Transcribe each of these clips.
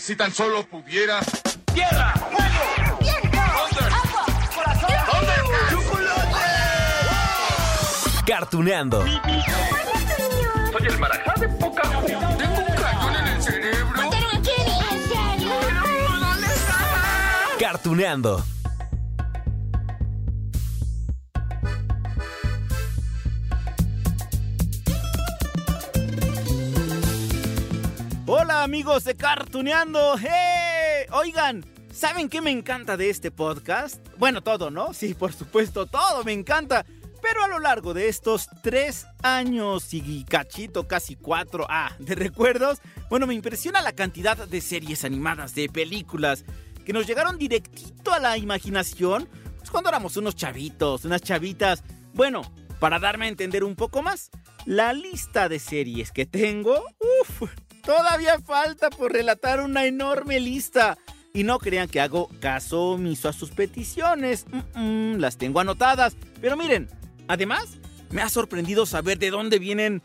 Si tan solo pudiera. ¡Tierra! ¡Fuego! ¡Viento! ¡Agua! ¡Corazón! ¿Dónde? Cartuneando. Soy el marajá de poca Tengo un cañón en el cerebro. ¿Dónde está? Cartuneando. Amigos de Cartuneando. ¡Hey! Oigan, ¿saben qué me encanta de este podcast? Bueno, todo, ¿no? Sí, por supuesto, todo me encanta. Pero a lo largo de estos tres años y cachito, casi cuatro, ah, de recuerdos, bueno, me impresiona la cantidad de series animadas, de películas, que nos llegaron directito a la imaginación, pues cuando éramos unos chavitos, unas chavitas. Bueno, para darme a entender un poco más, la lista de series que tengo, uff, todavía falta por relatar una enorme lista. Y no crean que hago caso omiso a sus peticiones, las tengo anotadas. Pero miren, además, me ha sorprendido saber de dónde vienen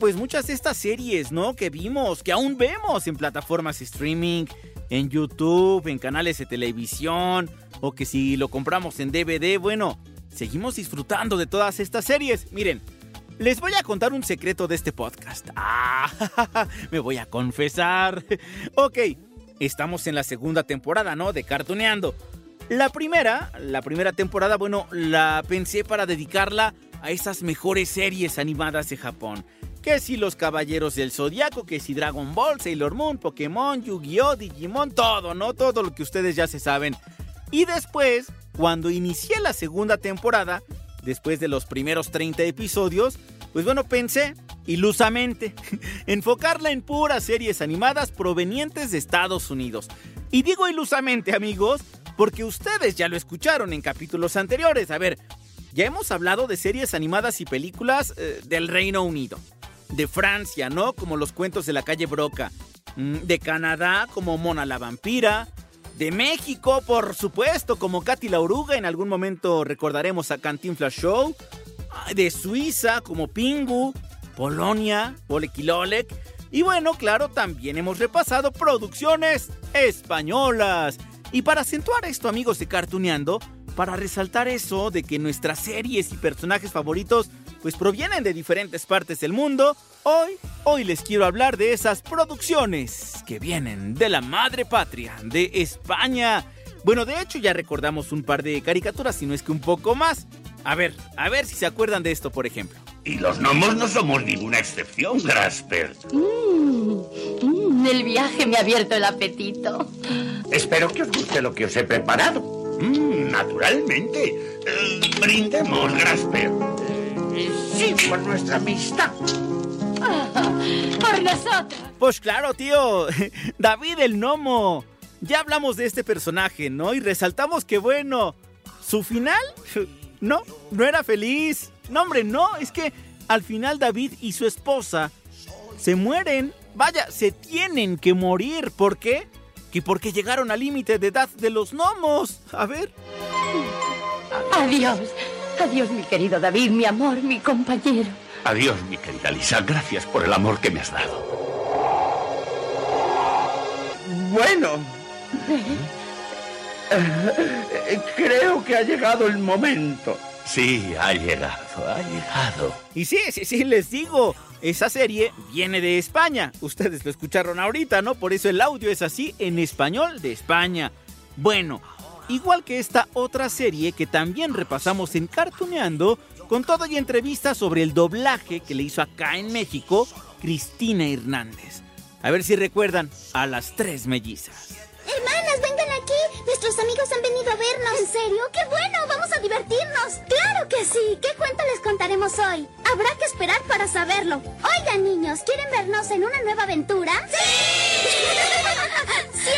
pues muchas de estas series, ¿no? Que vimos, que aún vemos en plataformas streaming, en YouTube, en canales de televisión, o que si lo compramos en DVD, bueno, seguimos disfrutando de todas estas series. Miren, les voy a contar un secreto de este podcast. Ah, me voy a confesar. Ok, estamos en la segunda temporada, ¿no? De Cartuneando. La primera, la primera temporada, bueno, la pensé para dedicarla a esas mejores series animadas de Japón. Que si los Caballeros del Zodiaco, que si Dragon Ball, Sailor Moon, Pokémon, Yu-Gi-Oh, Digimon, todo, ¿no? Todo lo que ustedes ya se saben. Y después, cuando inicié la segunda temporada, después de los primeros 30 episodios, pues bueno, pensé, ilusamente, enfocarla en puras series animadas provenientes de Estados Unidos. Y digo ilusamente, amigos, porque ustedes ya lo escucharon en capítulos anteriores. A ver, ya hemos hablado de series animadas y películas eh, del Reino Unido. De Francia, ¿no? Como los cuentos de la calle Broca. Mm, De Canadá, como Mona la vampira. De México, por supuesto, como Katy la oruga. En algún momento recordaremos a Cantinflas Show. De Suiza, como Pingu. Polonia, Olequilolec. Y bueno, claro, también hemos repasado producciones españolas. Y para acentuar esto, amigos de Cartuneando, para resaltar eso de que nuestras series y personajes favoritos pues provienen de diferentes partes del mundo, hoy, hoy les quiero hablar de esas producciones que vienen de la madre patria, de España. Bueno, de hecho ya recordamos un par de caricaturas, si no es que un poco más. A ver, a ver si se acuerdan de esto, por ejemplo. Y los gnomos no somos ninguna excepción, Grasper. Mm, el viaje me ha abierto el apetito. Espero que os guste lo que os he preparado. Mm, naturalmente. Eh, brindemos, Grasper. Sí, por nuestra amistad. Por nosotros. Pues claro, tío. David el Gnomo. Ya hablamos de este personaje, ¿no? Y resaltamos que, bueno, su final, no, no era feliz. No, hombre, no. Es que al final David y su esposa se mueren. Vaya, se tienen que morir. ¿Por qué? Que porque llegaron al límite de edad de los gnomos. A ver. Adiós. Adiós, mi querido David, mi amor, mi compañero. Adiós, mi querida Lisa. Gracias por el amor que me has dado. Bueno. Eh, Creo que ha llegado el momento. Sí, ha llegado, ha llegado. Y sí, sí, sí, les digo. Esa serie viene de España. Ustedes lo escucharon ahorita, ¿no? Por eso el audio es así en español de España. Bueno, igual que esta otra serie que también repasamos en Cartuneando, con todo y entrevistas sobre el doblaje que le hizo acá en México Cristina Hernández. A ver si recuerdan a las tres mellizas. Hermanas, vengan aquí. Nuestros amigos han venido a vernos. ¿En serio? ¡Qué bueno! ¡Vamos a divertirnos! ¡Claro que sí! ¿Qué cuento les contaremos hoy? Habrá que esperar para saberlo. Oigan, niños, ¿quieren vernos en una nueva aventura? ¡Sí!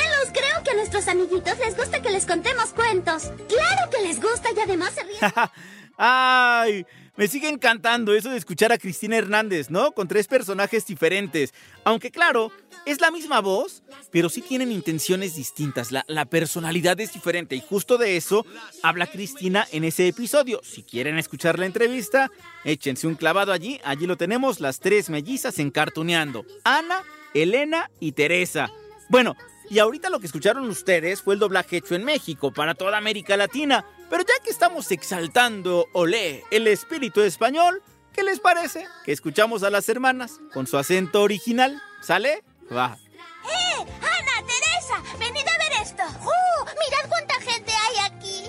nuestros amiguitos les gusta que les contemos cuentos. Claro que les gusta y además se. ¡Ay! Me sigue encantando eso de escuchar a Cristina Hernández, ¿no? Con tres personajes diferentes. Aunque claro, es la misma voz, pero sí tienen intenciones distintas. La, la, personalidad es diferente y justo de eso habla Cristina en ese episodio. Si quieren escuchar la entrevista, échense un clavado allí. Allí lo tenemos, las tres mellizas encartuneando. Ana, Elena y Teresa. Bueno, y ahorita lo que escucharon ustedes fue el doblaje hecho en México para toda América Latina. Pero ya que estamos exaltando, olé, el espíritu español, ¿qué les parece? Que escuchamos a las hermanas con su acento original. ¿Sale? Va. ¡Eh! ¡Ana, Teresa! ¡Venid a ver esto! ¡Uh! ¡Mirad cuánta gente hay aquí!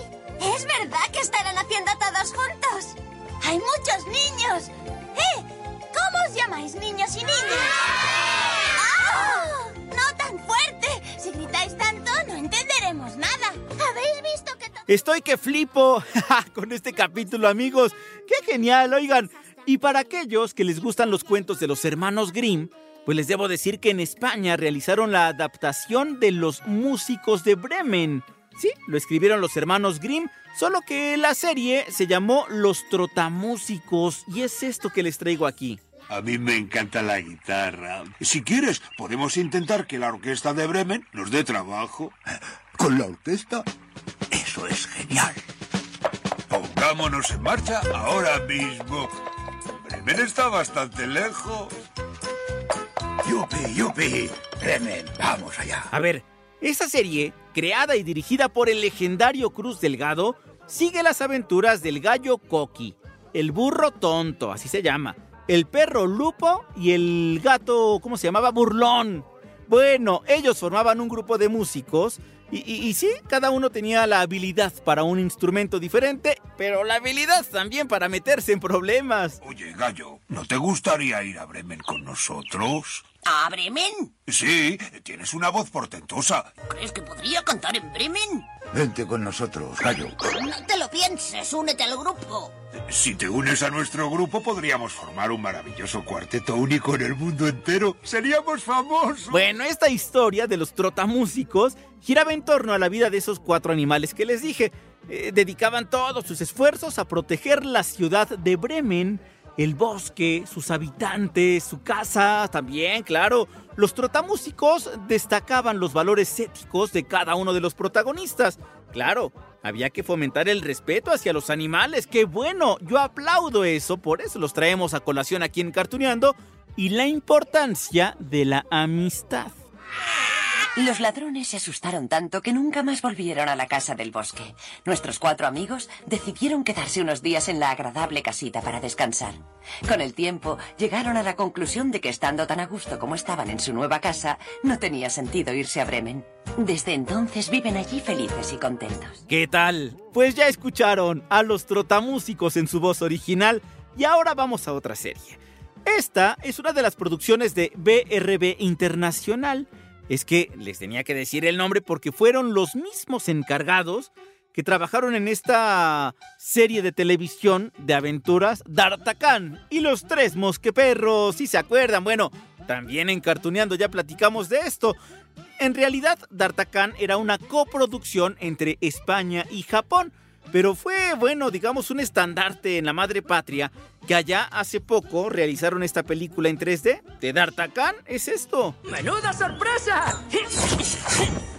¿Es verdad que estarán haciendo todos juntos? ¡Hay muchos niños! ¡Eh! ¿Cómo os llamáis, niños y niñas? ¡Oh! ¡No tan fuerte! No entenderemos nada. ¿Habéis visto que... Estoy que flipo con este capítulo, amigos. ¡Qué genial! Oigan, y para aquellos que les gustan los cuentos de los hermanos Grimm, pues les debo decir que en España realizaron la adaptación de Los Músicos de Bremen. Sí, lo escribieron los hermanos Grimm, solo que la serie se llamó Los Trotamúsicos y es esto que les traigo aquí. A mí me encanta la guitarra. Si quieres, podemos intentar que la orquesta de Bremen nos dé trabajo. ¿Con la orquesta? Eso es genial. Pongámonos en marcha ahora mismo. Bremen está bastante lejos. ¡Yupi, yupi! Bremen, vamos allá. A ver, esta serie, creada y dirigida por el legendario Cruz Delgado, sigue las aventuras del gallo Coqui, el burro tonto, así se llama, el perro Lupo y el gato, ¿cómo se llamaba? Burlón. Bueno, ellos formaban un grupo de músicos y, y, sí, cada uno tenía la habilidad para un instrumento diferente, pero la habilidad también para meterse en problemas. Oye, gallo, ¿no te gustaría ir a Bremen con nosotros? ¿A Bremen? Sí, tienes una voz portentosa. ¿Crees que podría cantar en Bremen? Vente con nosotros, gallo. No te lo pienses, únete al grupo. Si te unes a nuestro grupo, podríamos formar un maravilloso cuarteto único en el mundo entero. Seríamos famosos. Bueno, esta historia de los trotamúsicos giraba en torno a la vida de esos cuatro animales que les dije. Eh, dedicaban todos sus esfuerzos a proteger la ciudad de Bremen el bosque, sus habitantes, su casa, también, claro. Los trotamúsicos destacaban los valores éticos de cada uno de los protagonistas. Claro, había que fomentar el respeto hacia los animales. ¡Qué bueno! Yo aplaudo eso, por eso los traemos a colación aquí en Cartuneando. Y la importancia de la amistad. Los ladrones se asustaron tanto que nunca más volvieron a la casa del bosque. Nuestros cuatro amigos decidieron quedarse unos días en la agradable casita para descansar. Con el tiempo llegaron a la conclusión de que estando tan a gusto como estaban en su nueva casa, no tenía sentido irse a Bremen. Desde entonces viven allí felices y contentos. ¿Qué tal? Pues ya escucharon a los trotamúsicos en su voz original y ahora vamos a otra serie. Esta es una de las producciones de BRB Internacional es que les tenía que decir el nombre porque fueron los mismos encargados que trabajaron en esta serie de televisión de aventuras D'Artacán y los tres mosqueperros, si se acuerdan, bueno, también en Cartuneando ya platicamos de esto. En realidad, D'Artacán era una coproducción entre España y Japón, pero fue, bueno, digamos, un estandarte en la madre patria que allá hace poco realizaron esta película en 3D. ¿De D'Artacán es esto? ¡Menuda sorpresa!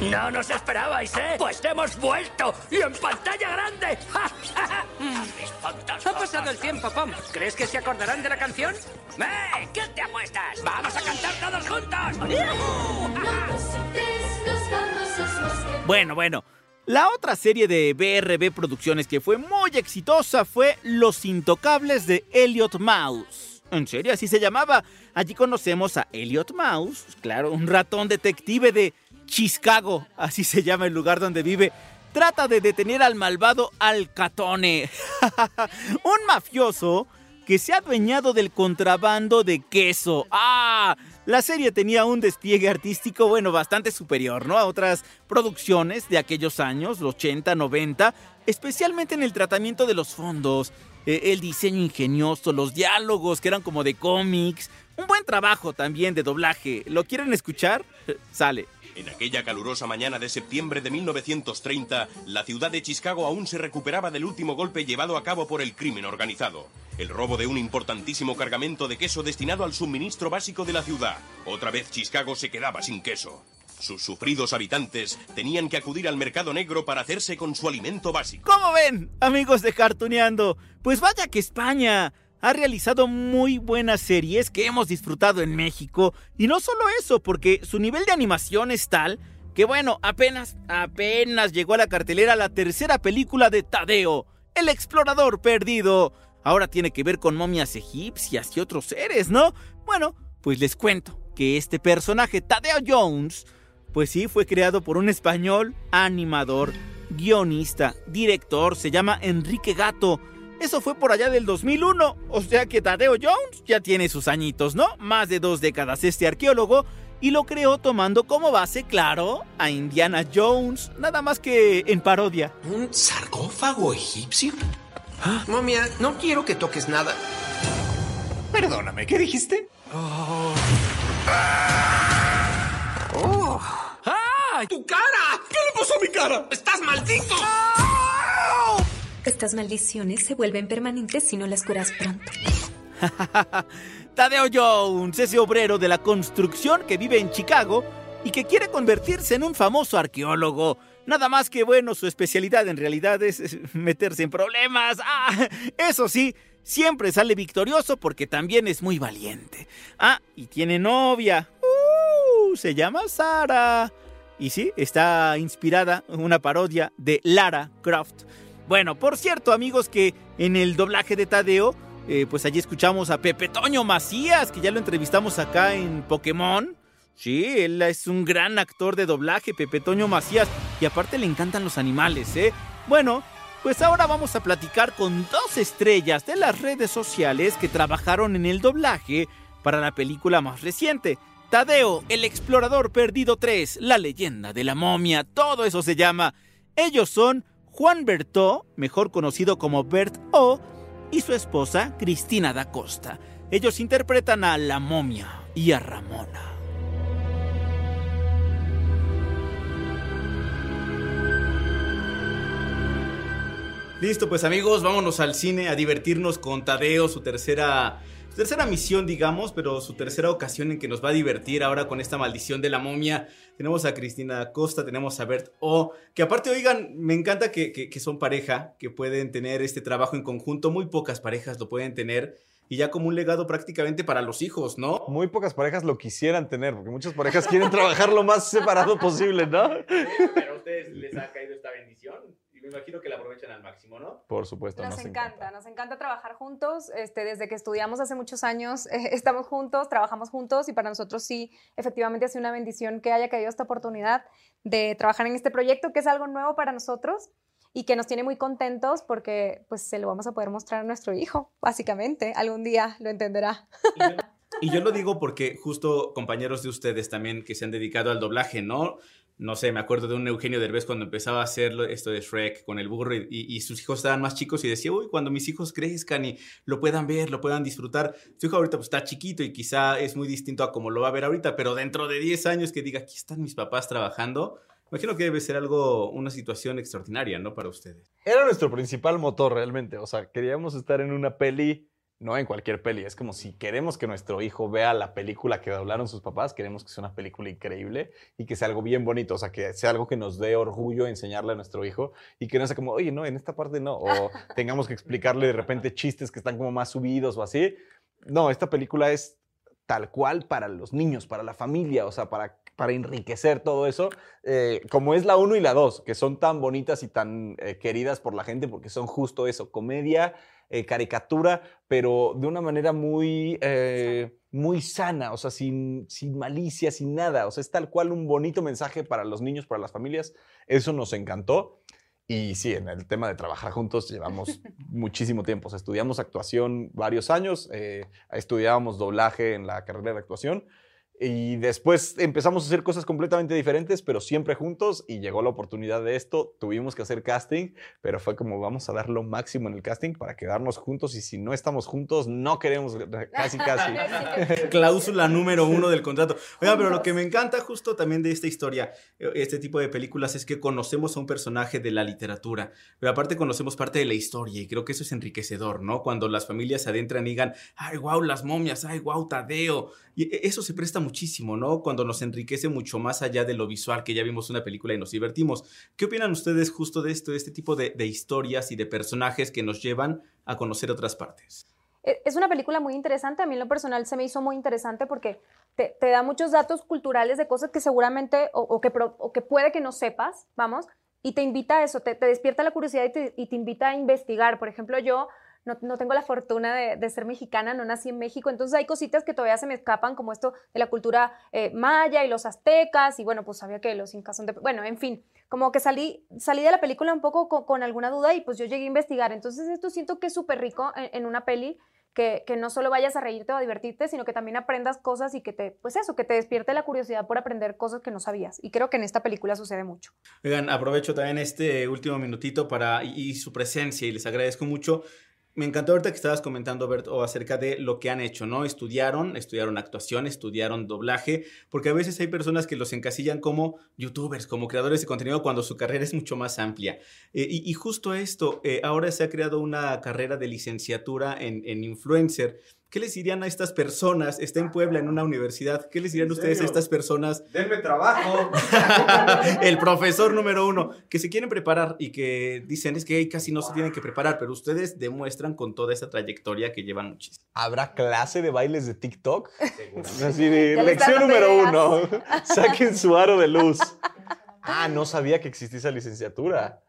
No nos esperabais, ¿eh? Pues hemos vuelto y en pantalla grande. ha pasado el tiempo, Pom. ¿Crees que se acordarán de la canción? ¡Eh! ¿Qué te apuestas? ¡Vamos a cantar todos juntos! Bueno, bueno. La otra serie de BRB Producciones que fue muy exitosa fue Los Intocables de Elliot Mouse. En serio, así se llamaba. Allí conocemos a Elliot Mouse, claro, un ratón detective de Chicago, así se llama el lugar donde vive. Trata de detener al malvado Alcatone, un mafioso que se ha adueñado del contrabando de queso. ¡Ah! La serie tenía un despliegue artístico, bueno, bastante superior, ¿no? A otras producciones de aquellos años, los 80, 90, especialmente en el tratamiento de los fondos. Eh, el diseño ingenioso, los diálogos que eran como de cómics. Un buen trabajo también de doblaje. ¿Lo quieren escuchar? Sale. En aquella calurosa mañana de septiembre de 1930, la ciudad de Chicago aún se recuperaba del último golpe llevado a cabo por el crimen organizado. El robo de un importantísimo cargamento de queso destinado al suministro básico de la ciudad. Otra vez Chicago se quedaba sin queso. Sus sufridos habitantes tenían que acudir al mercado negro para hacerse con su alimento básico. ¿Cómo ven, amigos de Cartuneando? Pues vaya que España ha realizado muy buenas series que hemos disfrutado en México. Y no solo eso, porque su nivel de animación es tal que bueno, apenas, apenas llegó a la cartelera la tercera película de Tadeo, el explorador perdido. Ahora tiene que ver con momias egipcias y otros seres, ¿no? Bueno, pues les cuento que este personaje, Tadeo Jones, pues sí, fue creado por un español, animador, guionista, director, se llama Enrique Gato. Eso fue por allá del 2001, o sea que Tadeo Jones ya tiene sus añitos, ¿no? Más de dos décadas este arqueólogo, y lo creó tomando como base, claro, a Indiana Jones, nada más que en parodia. ¿Un sarcófago egipcio? Momia, no quiero que toques nada. Perdóname, ¿qué dijiste? Oh. ¡Oh! ¡Ah! ¡Tu cara! ¿Qué le pasó a mi cara? ¡Estás maldito! Estas maldiciones se vuelven permanentes si no las curas pronto. Tadeo Jones, ese obrero de la construcción que vive en Chicago y que quiere convertirse en un famoso arqueólogo. Nada más que bueno, su especialidad en realidad es meterse en problemas. Ah, eso sí, siempre sale victorioso porque también es muy valiente. Ah, y tiene novia. Uh, se llama Sara. Y sí, está inspirada en una parodia de Lara Croft. Bueno, por cierto, amigos, que en el doblaje de Tadeo, eh, pues allí escuchamos a Pepe Toño Macías, que ya lo entrevistamos acá en Pokémon. Sí, él es un gran actor de doblaje, Pepe Toño Macías, y aparte le encantan los animales, ¿eh? Bueno, pues ahora vamos a platicar con dos estrellas de las redes sociales que trabajaron en el doblaje para la película más reciente. Tadeo, el explorador perdido 3, la leyenda de la momia, todo eso se llama. Ellos son Juan Bertó, mejor conocido como Bert O, y su esposa Cristina da Costa. Ellos interpretan a la momia y a Ramona. Listo, pues amigos, vámonos al cine a divertirnos con Tadeo, su tercera, su tercera misión, digamos, pero su tercera ocasión en que nos va a divertir ahora con esta maldición de la momia. Tenemos a Cristina Costa, tenemos a Bert O, que aparte, oigan, me encanta que, que, que son pareja, que pueden tener este trabajo en conjunto. Muy pocas parejas lo pueden tener y ya como un legado prácticamente para los hijos, ¿no? Muy pocas parejas lo quisieran tener, porque muchas parejas quieren trabajar lo más separado posible, ¿no? Pero a ustedes les caído esta bendición y me imagino que la aprovechan al máximo, ¿no? Por supuesto. Nos, encanta, nos encanta trabajar juntos. Este, desde que estudiamos hace muchos años, eh, estamos juntos, trabajamos juntos y para nosotros sí, efectivamente ha sido una bendición que haya caído esta oportunidad de trabajar en este proyecto, que es algo nuevo para nosotros y que nos tiene muy contentos porque pues se lo vamos a poder mostrar a nuestro hijo, básicamente. Algún día lo entenderá. Y yo lo digo porque justo compañeros de ustedes también que se han dedicado al doblaje, ¿no? No sé, me acuerdo de un Eugenio Derbez cuando empezaba a hacer esto de Shrek con el burro y, sus hijos estaban más chicos y decía, uy, cuando mis hijos crezcan y lo puedan ver, lo puedan disfrutar. Su hijo ahorita pues está chiquito y quizá es muy distinto a como lo va a ver ahorita, pero dentro de 10 años que diga, aquí están mis papás trabajando, Imagino que debe ser algo, una situación extraordinaria, ¿no? Para ustedes. Era nuestro principal motor realmente. O sea, queríamos estar en una peli, no en cualquier peli. Es como si queremos que nuestro hijo vea la película que doblaron sus papás, queremos que sea una película increíble y que sea algo bien bonito. O sea, que sea algo que nos dé orgullo enseñarle a nuestro hijo y que no sea como, oye, no, en esta parte no. O tengamos que explicarle de repente chistes que están como más subidos o así. No, esta película es tal cual para los niños, para la familia, o sea, para para enriquecer todo eso, eh, como es la 1 y la 2, que son tan bonitas y tan eh, queridas por la gente porque son justo eso, comedia, eh, caricatura, pero de una manera muy, muy sana, o sea, sin, sin malicia, sin nada, o sea, es tal cual un bonito mensaje para los niños, para las familias, eso nos encantó. Y sí, en el tema de trabajar juntos llevamos muchísimo tiempo. O sea, estudiamos actuación varios años, estudiábamos doblaje en la carrera de actuación Y después empezamos a hacer cosas completamente diferentes, pero siempre juntos. Y llegó la oportunidad de esto. Tuvimos que hacer casting, pero fue como vamos a dar lo máximo en el casting para quedarnos juntos. Y si no estamos juntos, no queremos casi, casi. Cláusula número uno del contrato. Oiga, pero lo que me encanta justo también de esta historia, eh, este tipo de películas, es que conocemos a un personaje de la literatura, pero aparte conocemos parte de la historia. Y creo que eso es enriquecedor, ¿no? Cuando las familias se adentran y digan, ay, wow, las momias, ay, wow, Tadeo. Y e, eso se presta muchísimo, ¿no? Cuando nos enriquece mucho más allá de lo visual, que ya vimos una película y nos divertimos. ¿Qué opinan ustedes justo de esto, de este tipo de, historias y de personajes que nos llevan a conocer otras partes? E, Es una película muy interesante, a mí en lo personal se me hizo muy interesante porque te, da muchos datos culturales de cosas que seguramente o, que, o que puede que no sepas, vamos, y te invita a eso, te, despierta la curiosidad y te invita a investigar. Por ejemplo, yo no, no tengo la fortuna de, de ser mexicana, no nací en México, entonces hay cositas que todavía se me escapan, como esto de la cultura eh, maya y los aztecas, y bueno, pues sabía que los incas son de... Bueno, en fin, como que salí, salí de la película un poco con, con alguna duda y pues yo llegué a investigar. Entonces esto siento que es súper rico en, una peli que, que no solo vayas a reírte o a divertirte, sino que también aprendas cosas y que te, pues eso, que te despierte la curiosidad por aprender cosas que no sabías. Y creo que en esta película sucede mucho. Oigan, aprovecho también este último minutito para y, y su presencia y les agradezco mucho. Me encantó ahorita que estabas comentando, Berto, acerca de lo que han hecho, ¿no? Estudiaron, estudiaron actuación, estudiaron doblaje, porque a veces hay personas que los encasillan como youtubers, como creadores de contenido, cuando su carrera es mucho más amplia. Eh, y, y justo esto, eh, ahora se ha creado una carrera de licenciatura en, en influencer. ¿Qué les dirían a estas personas? Está en Puebla, en una universidad. ¿Qué les dirían ustedes a estas personas? Denme trabajo. el profesor número uno, que se quieren preparar y que dicen es que "Ay, casi no se tienen que preparar, pero ustedes demuestran con toda esa trayectoria que llevan muchísimo. ¿Habrá clase de bailes de TikTok? Así de, lección número ideas. uno. Saquen su aro de luz. Ah, no sabía que existía esa licenciatura.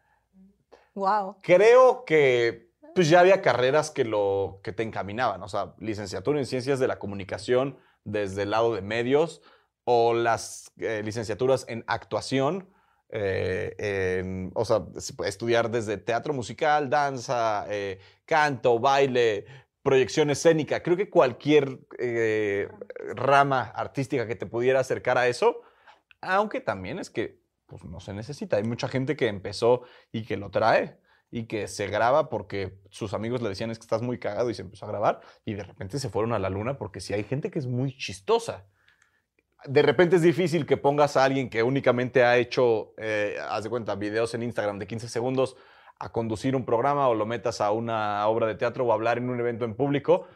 Wow. Creo que pues ya había carreras que lo que te encaminaban, o sea, licenciatura en ciencias de la comunicación desde el lado de medios o las eh, licenciaturas en actuación, eh, o sea, estudiar desde teatro musical, danza, eh, canto, baile, proyección escénica. Creo que cualquier eh, rama artística que te pudiera acercar a eso, aunque también es que pues, no se necesita. Hay mucha gente que empezó y que lo trae y que se graba porque sus amigos le decían es que estás muy cagado y se empezó a grabar y de repente se fueron a la luna porque sí hay gente que es muy chistosa. De repente es difícil que pongas a alguien que únicamente ha hecho, eh, haz de cuenta, videos en Instagram de 15 segundos a conducir un programa o lo metas a una obra de teatro o a hablar en un evento en público,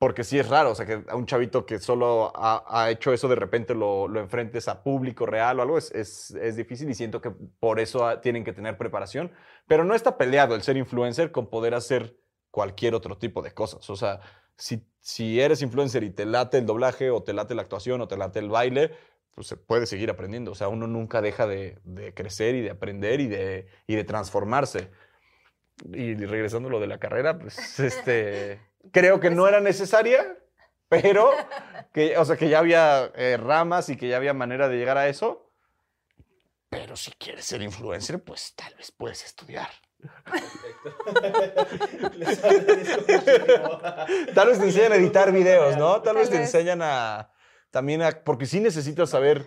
porque sí es raro, o sea, que a un chavito que solo ha, ha hecho eso de repente lo, lo enfrentes a público real o algo, es, es, es difícil y siento que por eso tienen que tener preparación, pero no está peleado el ser influencer con poder hacer cualquier otro tipo de cosas, o sea, si, si eres influencer y te late el doblaje o te late la actuación o te late el baile, pues se puede seguir aprendiendo, o sea, uno nunca deja de, de crecer y de aprender y de, y de transformarse. Y regresando a lo de la carrera, pues este, creo que no era necesaria, pero que, o sea, que ya había eh, ramas y que ya había manera de llegar a eso. Pero si quieres ser influencer, pues tal vez puedes estudiar. Tal vez te enseñan a editar videos, ¿no? Tal, vez te enseñan a también a porque sí necesitas saber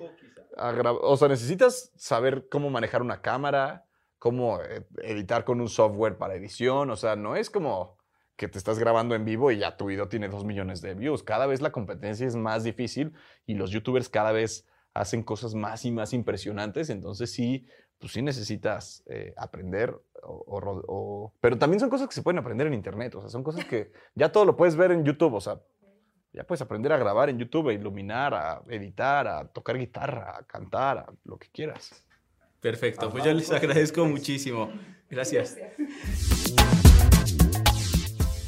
a o sea, necesitas saber cómo manejar una cámara, cómo eh, editar con un software para edición, o sea, no es como que te estás grabando en vivo y ya tu video tiene dos millones de views. Cada vez la competencia es más difícil y los youtubers cada vez hacen cosas más y más impresionantes, entonces sí, pues sí necesitas eh, aprender, o- o o- pero también son cosas que se pueden aprender en internet, o sea, son cosas que ya todo lo puedes ver en YouTube, o sea, ya puedes aprender a grabar en YouTube, a iluminar, a editar, a tocar guitarra, a cantar, a lo que quieras. Perfecto, pues yo les agradezco muchísimo. Gracias.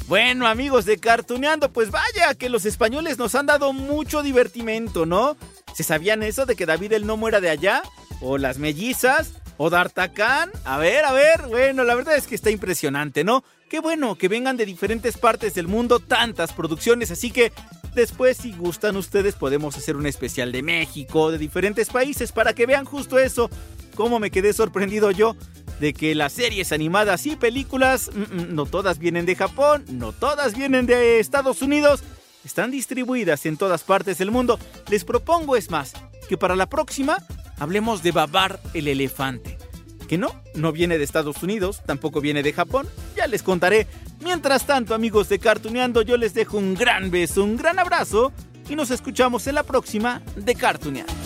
Bueno, amigos de Cartuneando, pues vaya que los españoles nos han dado mucho divertimento, ¿no? ¿Se sabían eso de que David el Nomo era de allá? ¿O las mellizas? ¿O D'Artacán? A ver, a ver, bueno, la verdad es que está impresionante, ¿no? Qué bueno que vengan de diferentes partes del mundo tantas producciones, así que después si gustan ustedes podemos hacer un especial de México, de diferentes países, para que vean justo eso. Cómo me quedé sorprendido yo de que las series animadas y películas mm, mm, no todas vienen de Japón, no todas vienen de Estados Unidos están distribuidas en todas partes del mundo. Les propongo, es más, que para la próxima hablemos de Babar el elefante. Que no, no viene de Estados Unidos, tampoco viene de Japón, ya les contaré. Mientras tanto, amigos de Cartuneando, yo les dejo un gran beso, un gran abrazo y nos escuchamos en la próxima de Cartuneando.